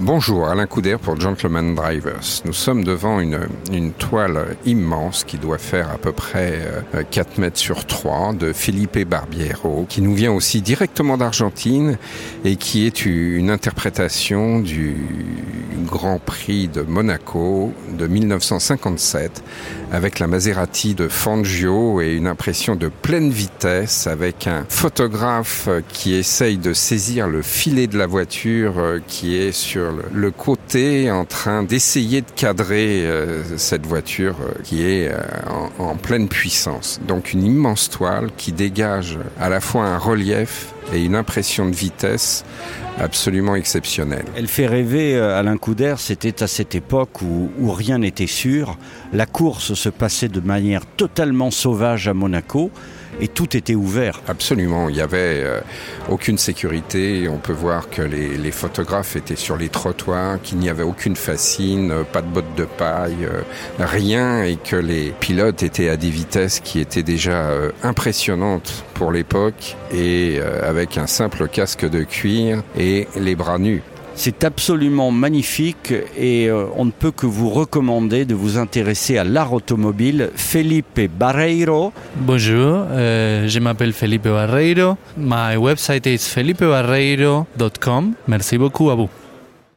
Bonjour, Alain Couder pour Gentleman Drivers. Nous sommes devant une, toile immense qui doit faire à peu près 4 euh, mètres sur 3 de Felipe Barbiero, qui nous vient aussi directement d'Argentine et qui est une interprétation du Grand Prix de Monaco de 1957 avec la Maserati de Fangio et une impression de pleine vitesse avec un photographe qui essaye de saisir le filet de la voiture euh, qui est sur le côté en train d'essayer de cadrer euh, cette voiture euh, qui est en, en pleine puissance. Donc une immense toile qui dégage à la fois un relief et une impression de vitesse absolument exceptionnelle. Elle fait rêver Alain Couder, c'était à cette époque où rien n'était sûr. La course se passait de manière totalement sauvage à Monaco et tout était ouvert. Absolument, il n'y avait euh, aucune sécurité. On peut voir que les, photographes étaient sur les trottoirs, qu'il n'y avait aucune fascine, pas de bottes de paille, euh, rien, et que les pilotes étaient à des vitesses qui étaient déjà euh, impressionnantes pour l'époque, et euh, avec un simple casque de cuir et les bras nus. C'est absolument magnifique et euh, on ne peut que vous recommander de vous intéresser à l'art automobile. Felipe Barreiro. Bonjour, euh, je m'appelle Felipe Barreiro. My website is felipebarreiro.com. Merci beaucoup à vous.